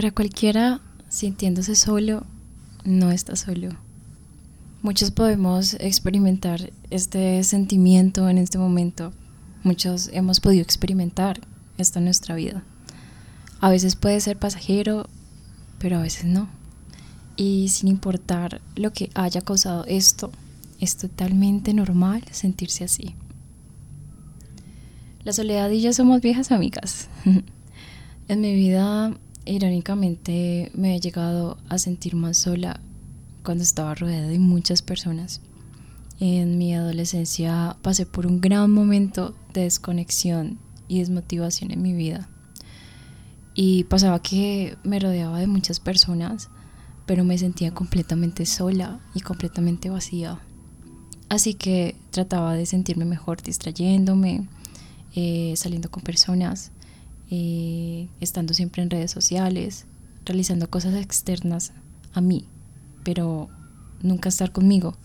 Para cualquiera sintiéndose solo, no está solo. Muchos podemos experimentar este sentimiento en este momento. Muchos hemos podido experimentar esto en nuestra vida. A veces puede ser pasajero, pero a veces no. Y sin importar lo que haya causado esto, es totalmente normal sentirse así. La soledad y yo somos viejas amigas. en mi vida irónicamente me he llegado a sentir más sola cuando estaba rodeada de muchas personas. En mi adolescencia pasé por un gran momento de desconexión y desmotivación en mi vida. Y pasaba que me rodeaba de muchas personas, pero me sentía completamente sola y completamente vacía. Así que trataba de sentirme mejor distrayéndome, eh, saliendo con personas, eh, estando siempre en redes sociales, realizando cosas externas a mí, pero nunca estar conmigo.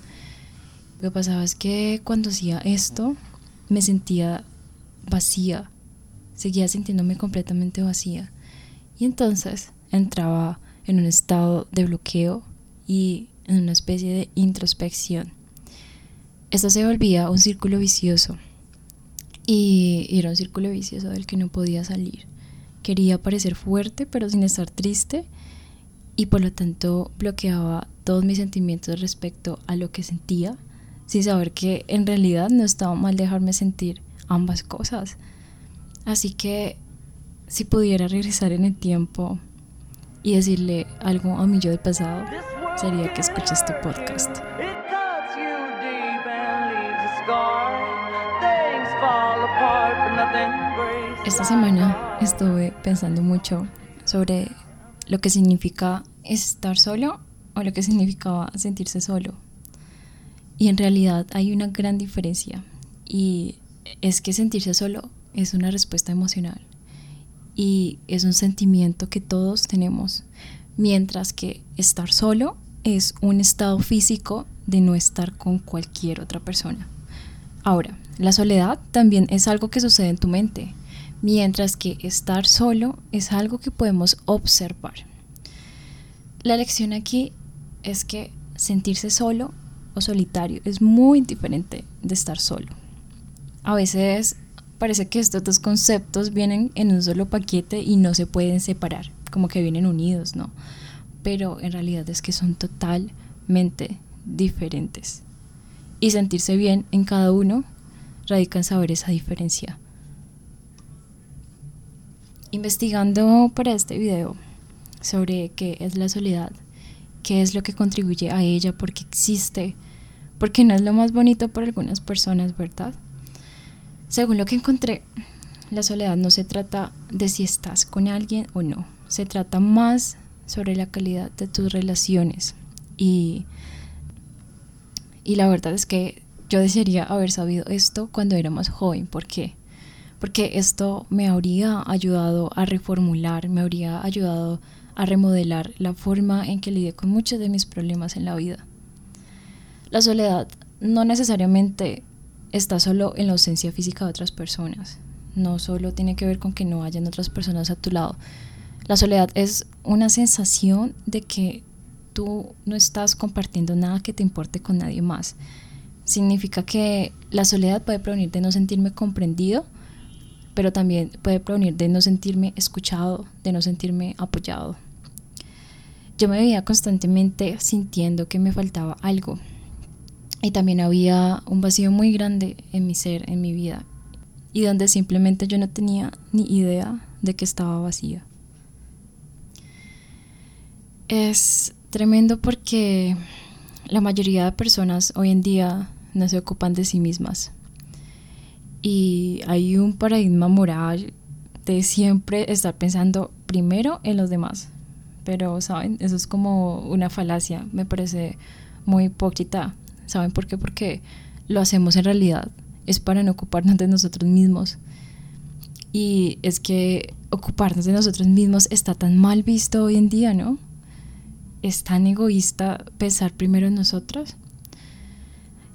Lo que pasaba es que cuando hacía esto me sentía vacía, seguía sintiéndome completamente vacía. Y entonces entraba en un estado de bloqueo y en una especie de introspección. Esto se volvía un círculo vicioso y era un círculo vicioso del que no podía salir. Quería parecer fuerte pero sin estar triste y por lo tanto bloqueaba todos mis sentimientos respecto a lo que sentía sin saber que en realidad no estaba mal dejarme sentir ambas cosas. Así que si pudiera regresar en el tiempo y decirle algo a mi yo del pasado, sería que escuche este podcast. Esta semana estuve pensando mucho sobre lo que significa estar solo o lo que significaba sentirse solo. Y en realidad hay una gran diferencia y es que sentirse solo es una respuesta emocional y es un sentimiento que todos tenemos, mientras que estar solo es un estado físico de no estar con cualquier otra persona. Ahora, la soledad también es algo que sucede en tu mente, mientras que estar solo es algo que podemos observar. La lección aquí es que sentirse solo o solitario es muy diferente de estar solo. A veces parece que estos dos conceptos vienen en un solo paquete y no se pueden separar, como que vienen unidos, ¿no? Pero en realidad es que son totalmente diferentes. Y sentirse bien en cada uno radica en saber esa diferencia. Investigando para este video sobre qué es la soledad, qué es lo que contribuye a ella, por qué existe, porque no es lo más bonito para algunas personas, ¿verdad? Según lo que encontré, la soledad no se trata de si estás con alguien o no, se trata más sobre la calidad de tus relaciones y, y la verdad es que yo desearía haber sabido esto cuando era más joven. ¿Por qué? Porque esto me habría ayudado a reformular, me habría ayudado a remodelar la forma en que lidié con muchos de mis problemas en la vida. La soledad no necesariamente está solo en la ausencia física de otras personas. No solo tiene que ver con que no hayan otras personas a tu lado. La soledad es una sensación de que tú no estás compartiendo nada que te importe con nadie más significa que la soledad puede provenir de no sentirme comprendido, pero también puede provenir de no sentirme escuchado, de no sentirme apoyado. Yo me veía constantemente sintiendo que me faltaba algo y también había un vacío muy grande en mi ser, en mi vida, y donde simplemente yo no tenía ni idea de que estaba vacía. Es tremendo porque la mayoría de personas hoy en día no se ocupan de sí mismas. Y hay un paradigma moral de siempre estar pensando primero en los demás. Pero, ¿saben? Eso es como una falacia. Me parece muy hipócrita. ¿Saben por qué? Porque lo hacemos en realidad. Es para no ocuparnos de nosotros mismos. Y es que ocuparnos de nosotros mismos está tan mal visto hoy en día, ¿no? Es tan egoísta pensar primero en nosotros.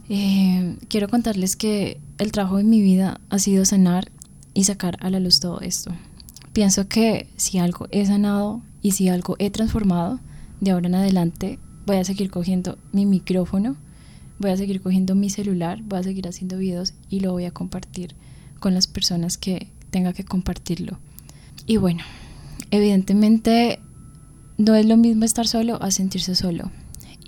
Eh, quiero contarles que el trabajo de mi vida ha sido sanar y sacar a la luz todo esto. Pienso que si algo he sanado Y si algo he transformado, de ahora en adelante voy a seguir cogiendo mi micrófono, voy a seguir cogiendo mi celular, voy a seguir haciendo videos y lo voy a compartir con las personas que tenga que compartirlo. Y bueno, evidentemente no es lo mismo estar solo a sentirse solo.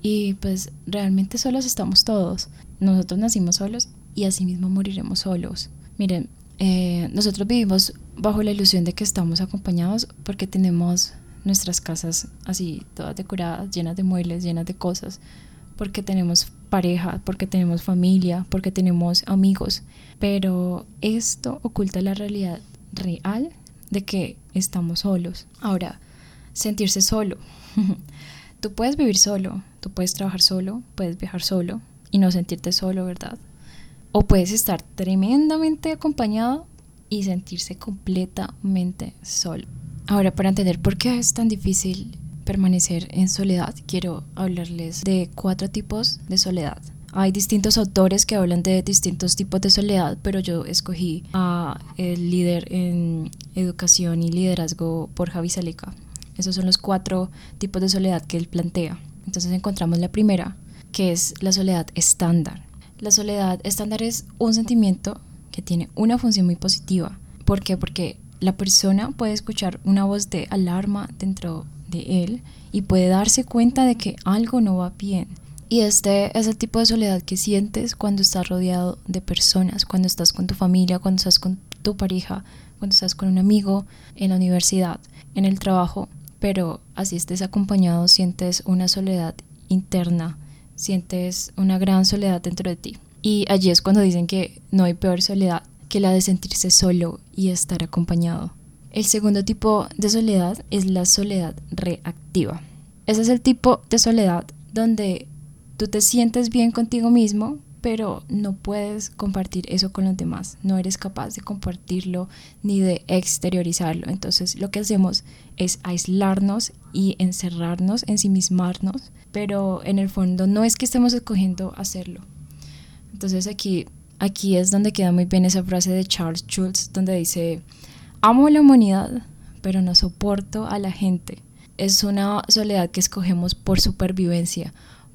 Y pues realmente solos estamos todos. Nosotros nacimos solos y asimismo moriremos solos. Miren, eh, nosotros vivimos bajo la ilusión de que estamos acompañados porque tenemos nuestras casas así, todas decoradas, llenas de muebles, llenas de cosas, porque tenemos pareja, porque tenemos familia, porque tenemos amigos. Pero esto oculta la realidad real de que estamos solos. Ahora, sentirse solo. tú puedes vivir solo, tú puedes trabajar solo, puedes viajar solo y no sentirte solo, ¿verdad? O puedes estar tremendamente acompañado y sentirse completamente solo. Ahora, para entender por qué es tan difícil permanecer en soledad, quiero hablarles de cuatro tipos de soledad. Hay distintos autores que hablan de distintos tipos de soledad, pero yo escogí a el líder en educación y liderazgo por Javi Salica. Esos son los cuatro tipos de soledad que él plantea. Entonces encontramos la primera, que es la soledad estándar. La soledad estándar es un sentimiento que tiene una función muy positiva. ¿Por qué? Porque la persona puede escuchar una voz de alarma dentro de él y puede darse cuenta de que algo no va bien. Y este es el tipo de soledad que sientes cuando estás rodeado de personas, cuando estás con tu familia, cuando estás con tu pareja, cuando estás con un amigo, en la universidad, en el trabajo, pero así estés acompañado, sientes una soledad interna, sientes una gran soledad dentro de ti. Y allí es cuando dicen que no hay peor soledad que la de sentirse solo y estar acompañado. El segundo tipo de soledad es la soledad reactiva. Ese es el tipo de soledad donde tú te sientes bien contigo mismo, pero no puedes compartir eso con los demás, no eres capaz de compartirlo ni de exteriorizarlo. Entonces lo que hacemos es aislarnos y encerrarnos, ensimismarnos, pero en el fondo no es que estemos escogiendo hacerlo. Entonces aquí, aquí es donde queda muy bien esa frase de Charles Schultz, donde dice, amo la humanidad, pero no soporto a la gente. Es una soledad que escogemos por supervivencia,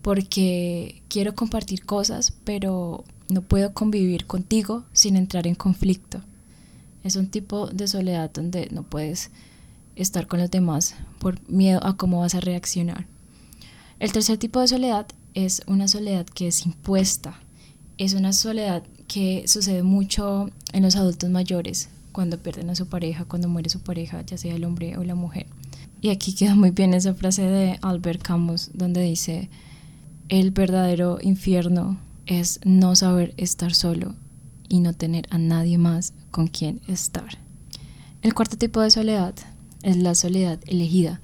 porque quiero compartir cosas, pero no puedo convivir contigo sin entrar en conflicto. Es un tipo de soledad donde no puedes estar con los demás por miedo a cómo vas a reaccionar. El tercer tipo de soledad es una soledad que es impuesta. Es una soledad que sucede mucho en los adultos mayores, cuando pierden a su pareja, cuando muere su pareja, ya sea el hombre o la mujer. Y aquí queda muy bien esa frase de Albert Camus, donde dice, el verdadero infierno es no saber estar solo y no tener a nadie más con quien estar. El cuarto tipo de soledad es la soledad elegida.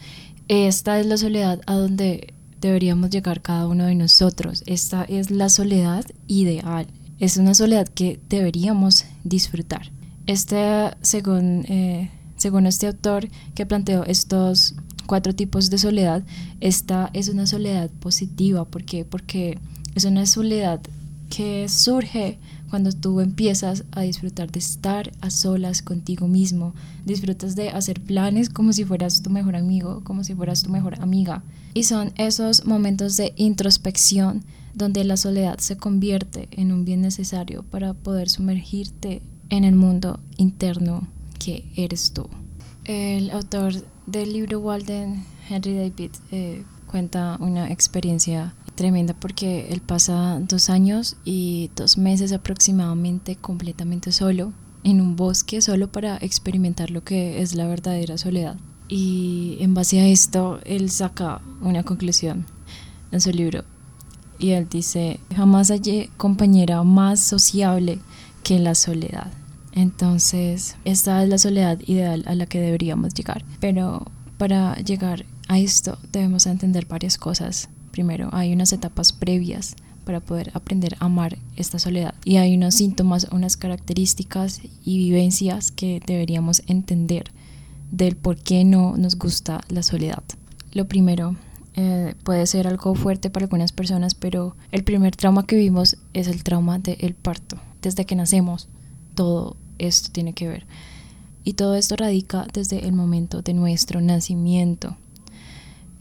Esta es la soledad a donde deberíamos llegar cada uno de nosotros. Esta es la soledad ideal. Es una soledad que deberíamos disfrutar. Este, según, eh, según este autor que planteó estos cuatro tipos de soledad, esta es una soledad positiva. ¿Por qué? Porque es una soledad que surge cuando tú empiezas a disfrutar de estar a solas contigo mismo, disfrutas de hacer planes como si fueras tu mejor amigo, como si fueras tu mejor amiga. Y son esos momentos de introspección donde la soledad se convierte en un bien necesario para poder sumergirte en el mundo interno que eres tú. El autor del libro Walden, Henry David, eh, cuenta una experiencia tremenda porque él pasa dos años y dos meses aproximadamente completamente solo en un bosque solo para experimentar lo que es la verdadera soledad. Y en base a esto, él saca una conclusión en su libro. Y él dice, jamás hallé compañera más sociable que la soledad. Entonces, esta es la soledad ideal a la que deberíamos llegar. Pero para llegar a esto debemos entender varias cosas. Primero, hay unas etapas previas para poder aprender a amar esta soledad. Y hay unos síntomas, unas características y vivencias que deberíamos entender del por qué no nos gusta la soledad. Lo primero eh, puede ser algo fuerte para algunas personas, pero el primer trauma que vimos es el trauma del parto. Desde que nacemos, todo esto tiene que ver. Y todo esto radica desde el momento de nuestro nacimiento.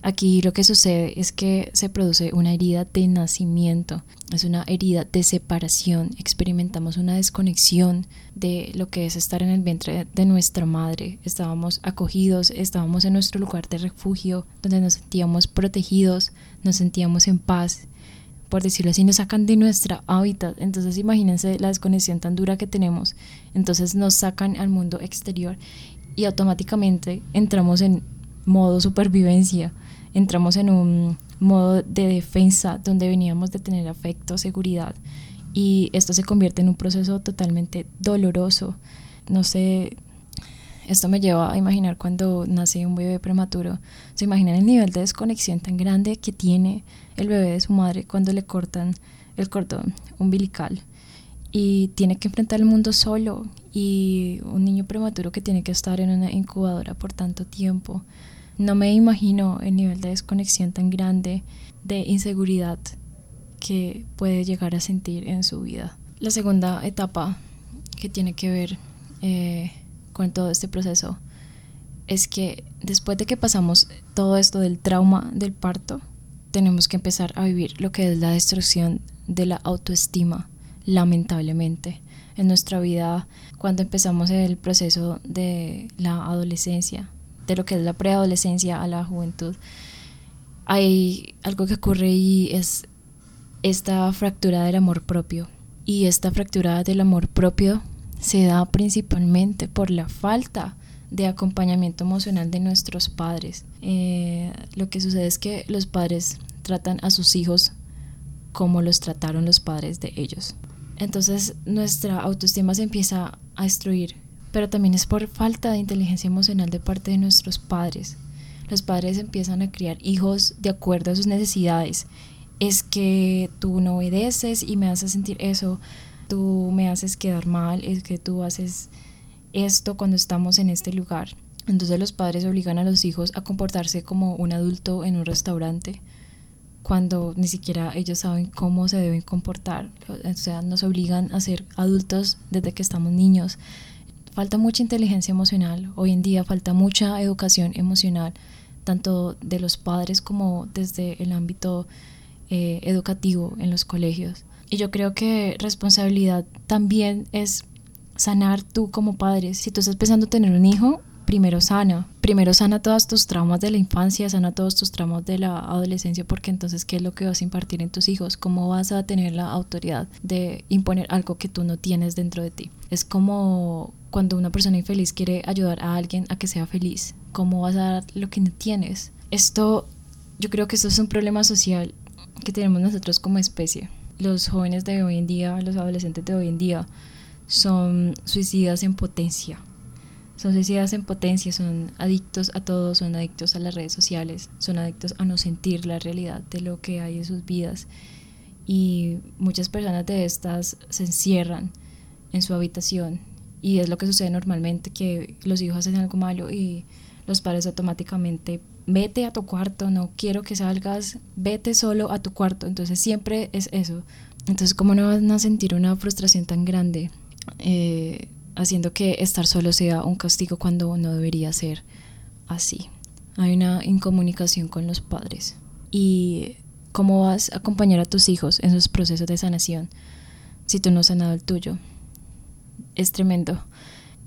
Aquí lo que sucede es que se produce una herida de nacimiento, es una herida de separación, experimentamos una desconexión de lo que es estar en el vientre de nuestra madre. Estábamos acogidos, estábamos en nuestro lugar de refugio, donde nos sentíamos protegidos, nos sentíamos en paz. Por decirlo así, nos sacan de nuestra hábitat. Entonces imagínense la desconexión tan dura que tenemos. Entonces nos sacan al mundo exterior y automáticamente entramos en modo supervivencia entramos en un modo de defensa donde veníamos de tener afecto, seguridad y esto se convierte en un proceso totalmente doloroso. No sé, esto me lleva a imaginar cuando nace un bebé prematuro. ¿Se imaginan el nivel de desconexión tan grande que tiene el bebé de su madre cuando le cortan el cordón umbilical? Y tiene que enfrentar el mundo solo y un niño prematuro que tiene que estar en una incubadora por tanto tiempo no me imagino el nivel de desconexión tan grande, de inseguridad que puede llegar a sentir en su vida. La segunda etapa que tiene que ver eh, con todo este proceso es que después de que pasamos todo esto del trauma del parto, tenemos que empezar a vivir lo que es la destrucción de la autoestima, lamentablemente. En nuestra vida, cuando empezamos el proceso de la adolescencia, de lo que es la preadolescencia a la juventud, hay algo que ocurre y es esta fractura del amor propio. Y esta fractura del amor propio se da principalmente por la falta de acompañamiento emocional de nuestros padres. Eh, lo que sucede es que los padres tratan a sus hijos como los trataron los padres de ellos. Entonces nuestra autoestima se empieza a destruir pero también es por falta de inteligencia emocional de parte de nuestros padres. Los padres empiezan a criar hijos de acuerdo a sus necesidades. Es que tú no obedeces y me haces sentir eso, tú me haces quedar mal, es que tú haces esto cuando estamos en este lugar. Entonces los padres obligan a los hijos a comportarse como un adulto en un restaurante cuando ni siquiera ellos saben cómo se deben comportar. O sea, nos obligan a ser adultos desde que estamos niños falta mucha inteligencia emocional, hoy en día falta mucha educación emocional, tanto de los padres como desde el ámbito eh, educativo en los colegios. Y yo creo que responsabilidad también es sanar tú como padre. Si tú estás pensando tener un hijo, primero sana. Primero sana todos tus traumas de la infancia, sana todos tus traumas de la adolescencia, porque entonces, ¿qué es lo que vas a impartir en tus hijos? ¿Cómo vas a tener la autoridad de imponer algo que tú no tienes dentro de ti? Es como cuando una persona infeliz quiere ayudar a alguien a que sea feliz. ¿Cómo vas a dar lo que no tienes? Esto, yo creo que esto es un problema social que tenemos nosotros como especie. Los jóvenes de hoy en día, los adolescentes de hoy en día, son suicidas en potencia son suicidas en potencia, son adictos a todo, son adictos a las redes sociales, son adictos a no sentir la realidad de lo que hay en sus vidas. Y muchas personas de estas se encierran en su habitación y es lo que sucede normalmente, que los hijos hacen algo malo y los padres automáticamente, vete a tu cuarto, no quiero que salgas, vete solo a tu cuarto. Entonces siempre es eso. Entonces, ¿cómo no van a sentir una frustración tan grande? Eh, haciendo que estar solo sea un castigo cuando no debería ser así. Hay una incomunicación con los padres. ¿Y cómo vas a acompañar a tus hijos en sus procesos de sanación si tú no has sanado el tuyo? Es tremendo.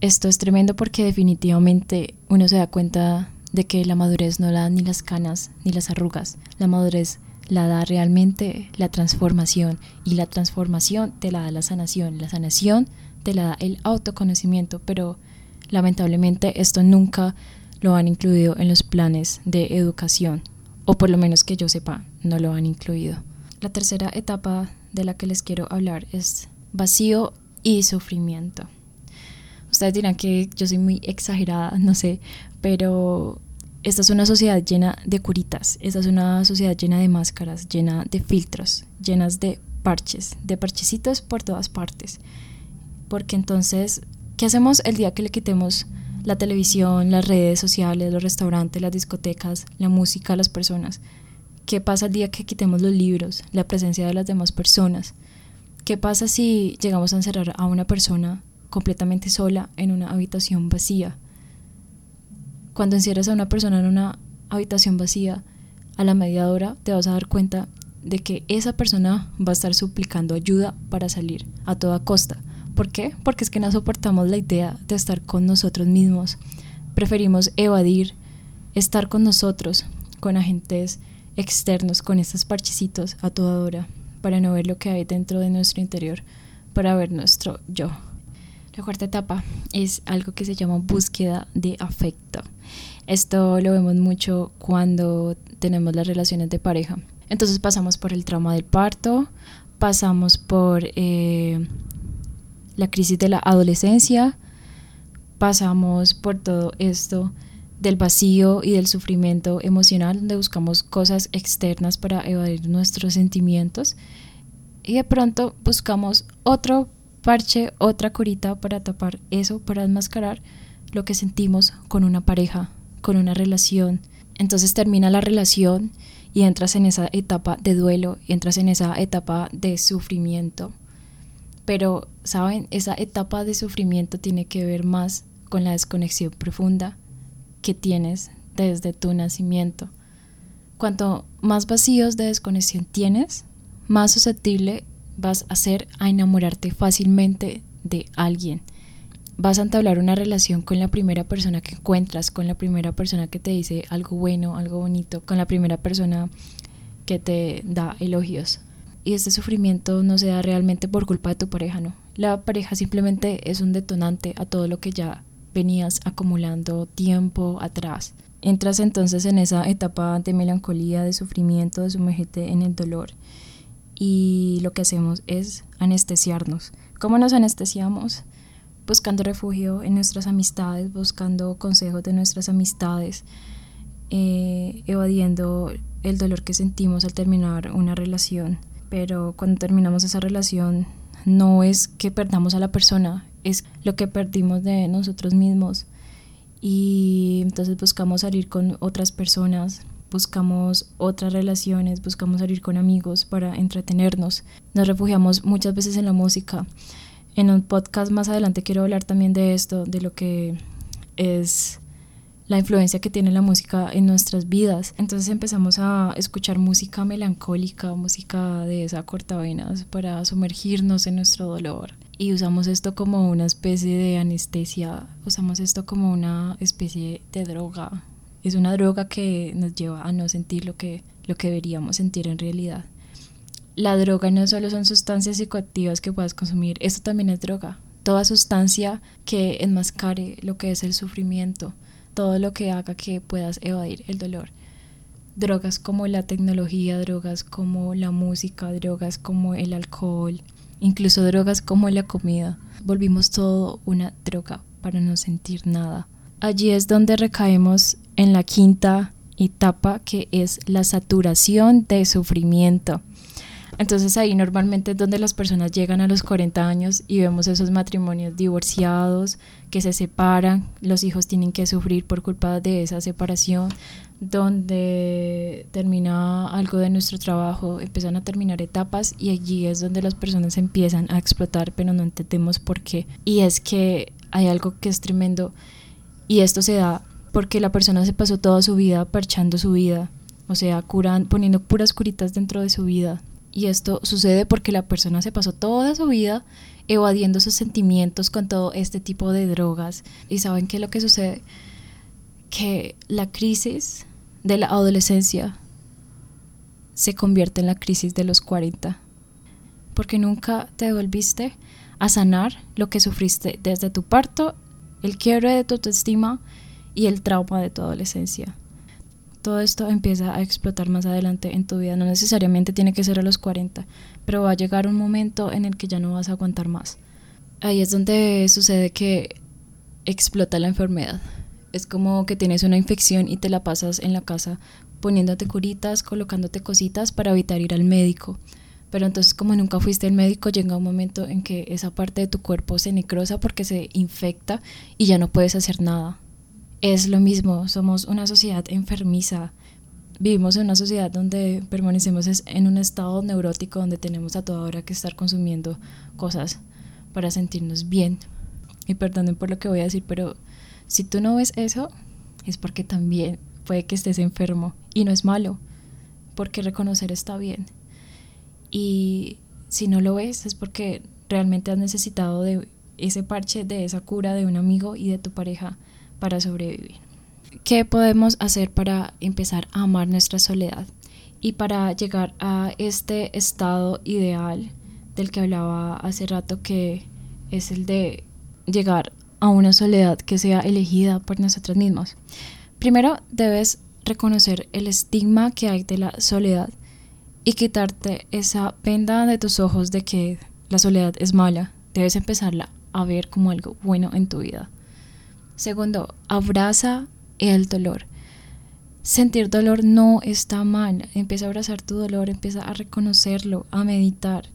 Esto es tremendo porque definitivamente uno se da cuenta de que la madurez no la da ni las canas ni las arrugas. La madurez la da realmente la transformación y la transformación te la da la sanación. La sanación te la da el autoconocimiento, pero lamentablemente esto nunca lo han incluido en los planes de educación, o por lo menos que yo sepa, no lo han incluido. La tercera etapa de la que les quiero hablar es vacío y sufrimiento. Ustedes dirán que yo soy muy exagerada, no sé, pero esta es una sociedad llena de curitas, esta es una sociedad llena de máscaras, llena de filtros, llenas de parches, de parchecitos por todas partes porque entonces, ¿qué hacemos el día que le quitemos la televisión, las redes sociales, los restaurantes, las discotecas, la música las personas? ¿Qué pasa el día que quitemos los libros, la presencia de las demás personas? ¿Qué pasa si llegamos a encerrar a una persona completamente sola en una habitación vacía? Cuando encierras a una persona en una habitación vacía, a la media hora te vas a dar cuenta de que esa persona va a estar suplicando ayuda para salir a toda costa. ¿Por qué? Porque es que no soportamos la idea de estar con nosotros mismos. Preferimos evadir, estar con nosotros, con agentes externos, con estos parchecitos a toda hora, para no ver lo que hay dentro de nuestro interior, para ver nuestro yo. La cuarta etapa es algo que se llama búsqueda de afecto. Esto lo vemos mucho cuando tenemos las relaciones de pareja. Entonces pasamos por el trauma del parto, pasamos por eh, la crisis de la adolescencia, pasamos por todo esto del vacío y del sufrimiento emocional, donde buscamos cosas externas para evadir nuestros sentimientos y de pronto buscamos otro parche, otra curita para tapar eso, para enmascarar lo que sentimos con una pareja, con una relación. Entonces termina la relación y entras en esa etapa de duelo, entras en esa etapa de sufrimiento. Pero, ¿saben? Esa etapa de sufrimiento tiene que ver más con la desconexión profunda que tienes desde tu nacimiento. Cuanto más vacíos de desconexión tienes, más susceptible vas a ser a enamorarte fácilmente de alguien vas a entablar una relación con la primera persona que encuentras, con la primera persona que te dice algo bueno, algo bonito, con la primera persona que te da elogios. Y este sufrimiento no se da realmente por culpa de tu pareja, no. La pareja simplemente es un detonante a todo lo que ya venías acumulando tiempo atrás. Entras entonces en esa etapa de melancolía, de sufrimiento, de sumergirte en el dolor. Y lo que hacemos es anestesiarnos. ¿Cómo nos anestesiamos? buscando refugio en nuestras amistades, buscando consejos de nuestras amistades, eh, evadiendo el dolor que sentimos al terminar una relación. Pero cuando terminamos esa relación no es que perdamos a la persona, es lo que perdimos de nosotros mismos. Y entonces buscamos salir con otras personas, buscamos otras relaciones, buscamos salir con amigos para entretenernos. Nos refugiamos muchas veces en la música en un podcast más adelante quiero hablar también de esto, de lo que es la influencia que tiene la música en nuestras vidas. Entonces empezamos a escuchar música melancólica, música de esa cortavenas para sumergirnos en nuestro dolor. Y usamos esto como una especie de anestesia, usamos esto como una especie de droga. Es una droga que nos lleva a no sentir lo que, lo que deberíamos sentir en realidad la droga no solo son sustancias psicoactivas que puedas consumir, esto también es droga. Toda sustancia que enmascare lo que es el sufrimiento, todo lo que haga que puedas evadir el dolor. Drogas como la tecnología, drogas como la música, drogas como el alcohol, incluso drogas como la comida. Volvimos todo una droga para no sentir nada. Allí es donde recaemos en la quinta etapa que es la saturación de sufrimiento. Entonces ahí normalmente es donde las personas llegan a los 40 años y vemos esos matrimonios divorciados que se separan, los hijos tienen que sufrir por culpa de esa separación, donde termina algo de nuestro trabajo, empiezan a terminar etapas y allí es donde las personas empiezan a explotar, pero no entendemos por qué. Y es que hay algo que es tremendo y esto se da porque la persona se pasó toda su vida parchando su vida, o sea, curan, poniendo puras curitas dentro de su vida, y esto sucede porque la persona se pasó toda su vida evadiendo sus sentimientos con todo este tipo de drogas. ¿Y saben qué es lo que sucede? Que la crisis de la adolescencia se convierte en la crisis de los 40. Porque nunca te devolviste a sanar lo que sufriste desde tu parto, el quiebre de tu autoestima y el trauma de tu adolescencia todo esto empieza a explotar más adelante en tu vida. No necesariamente tiene que ser a los 40, pero va a llegar un momento en el que ya no vas a aguantar más. Ahí es donde sucede que explota la enfermedad. Es como que tienes una infección y te la pasas en la casa poniéndote curitas, colocándote cositas para evitar ir al médico. Pero entonces como nunca fuiste al médico, llega un momento en que esa parte de tu cuerpo se necrosa porque se infecta y ya no puedes hacer nada es lo mismo, somos una sociedad enfermiza, vivimos en una sociedad donde permanecemos en un estado neurótico donde tenemos a toda hora que estar consumiendo cosas para sentirnos bien. Y perdonen por lo que voy a decir, pero si tú no ves eso, es porque también puede que estés enfermo y no es malo. porque reconocer está bien. Y si no lo ves es porque realmente has necesitado de ese parche, de esa cura de un amigo y de tu pareja para sobrevivir. ¿Qué podemos hacer para empezar a amar nuestra soledad y para llegar a este estado ideal del que hablaba hace rato que es el de llegar a una soledad que sea elegida por nosotros mismos? Primero debes reconocer el estigma que hay de la soledad y quitarte esa venda de tus ojos de que la soledad es mala. Debes empezarla a ver como algo bueno en tu vida. Segundo, abraza el dolor. Sentir dolor no está mal. Empieza a abrazar tu dolor, empieza a reconocerlo, a meditar.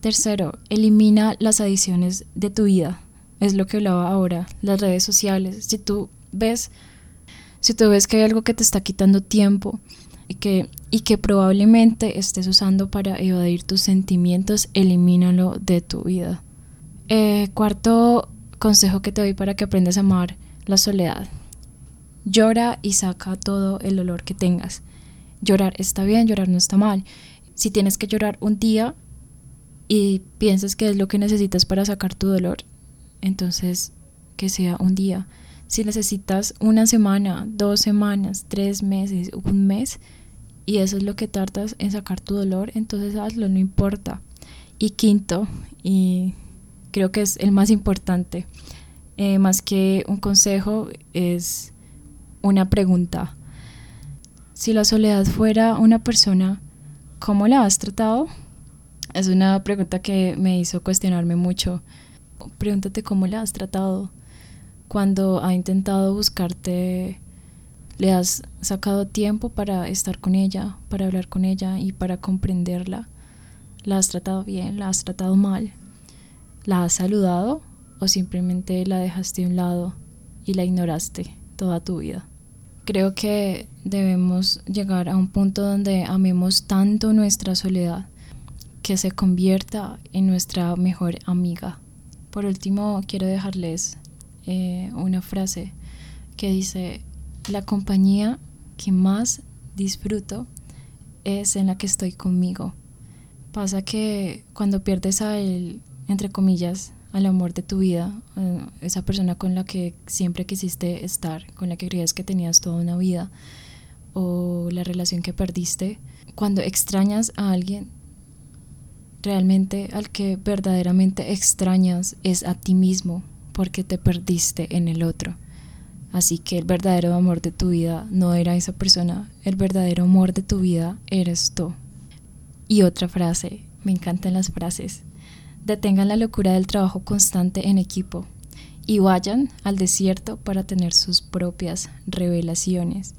Tercero, elimina las adiciones de tu vida. Es lo que hablaba ahora, las redes sociales. Si tú ves si tú ves que hay algo que te está quitando tiempo y que, y que probablemente estés usando para evadir tus sentimientos, elimínalo de tu vida. Eh, cuarto consejo que te doy para que aprendas a amar la soledad. Llora y saca todo el dolor que tengas. Llorar está bien, llorar no está mal. Si tienes que llorar un día y piensas que es lo que necesitas para sacar tu dolor, entonces que sea un día. Si necesitas una semana, dos semanas, tres meses, un mes, y eso es lo que tardas en sacar tu dolor, entonces hazlo, no importa. Y quinto, y creo que es el más importante, eh, más que un consejo, es una pregunta. Si la soledad fuera una persona, ¿cómo la has tratado? Es una pregunta que me hizo cuestionarme mucho. Pregúntate cómo la has tratado cuando ha intentado buscarte, le has sacado tiempo para estar con ella, para hablar con ella y para comprenderla. ¿La has tratado bien? ¿La has tratado mal? ¿La has saludado o simplemente la dejaste a un lado y la ignoraste toda tu vida? Creo que debemos llegar a un punto donde amemos tanto nuestra soledad que se convierta en nuestra mejor amiga. Por último, quiero dejarles eh, una frase que dice, la compañía que más disfruto es en la que estoy conmigo. Pasa que cuando pierdes a él, entre comillas, al amor de tu vida, esa persona con la que siempre quisiste estar, con la que creías que tenías toda una vida, o la relación que perdiste, cuando extrañas a alguien, realmente al que verdaderamente extrañas es a ti mismo, porque te perdiste en el otro. Así que el verdadero amor de tu vida no era esa persona, el verdadero amor de tu vida eres tú. Y otra frase, me encantan las frases. Detengan la locura del trabajo constante en equipo y vayan al desierto para tener sus propias revelaciones.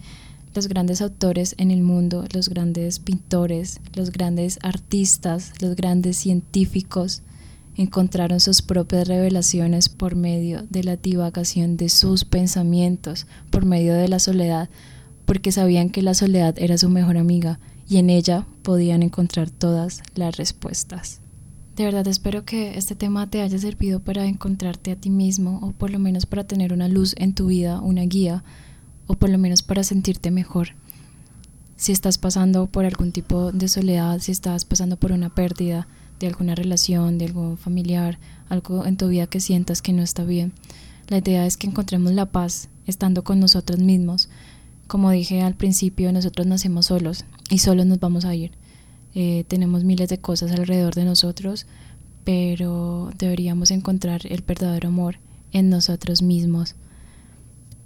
Los grandes autores en el mundo, los grandes pintores, los grandes artistas, los grandes científicos, encontraron sus propias revelaciones por medio de la divagación de sus pensamientos, por medio de la soledad, porque sabían que la soledad era su mejor amiga y en ella podían encontrar todas las respuestas. De verdad espero que este tema te haya servido para encontrarte a ti mismo o por lo menos para tener una luz en tu vida, una guía o por lo menos para sentirte mejor. Si estás pasando por algún tipo de soledad, si estás pasando por una pérdida, de alguna relación, de algún familiar, algo en tu vida que sientas que no está bien. La idea es que encontremos la paz estando con nosotros mismos. Como dije al principio, nosotros nacemos solos y solos nos vamos a ir. Eh, tenemos miles de cosas alrededor de nosotros, pero deberíamos encontrar el verdadero amor en nosotros mismos.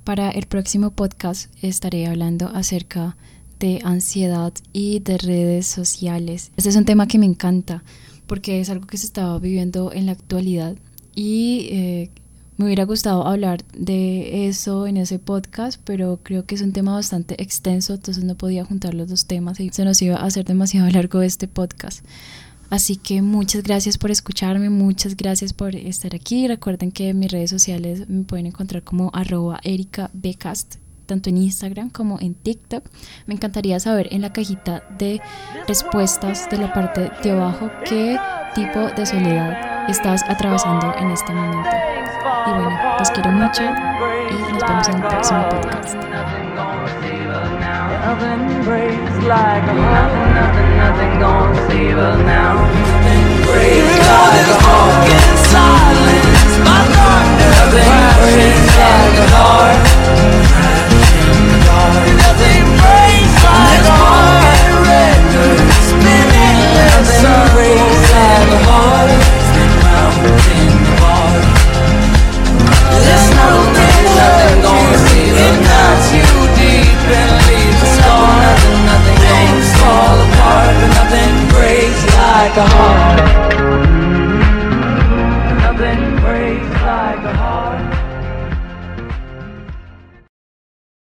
Para el próximo podcast estaré hablando acerca de ansiedad y de redes sociales. Este es un tema que me encanta porque es algo que se estaba viviendo en la actualidad y eh, me hubiera gustado hablar de eso en ese podcast, pero creo que es un tema bastante extenso, entonces no podía juntar los dos temas y se nos iba a hacer demasiado largo este podcast. Así que muchas gracias por escucharme, muchas gracias por estar aquí. Recuerden que en mis redes sociales me pueden encontrar como arroba Erika tanto en Instagram como en TikTok. Me encantaría saber en la cajita de respuestas de la parte de abajo qué tipo de soledad estás atravesando en este momento. Y bueno, los quiero mucho y nos vemos en el próximo podcast. the heart.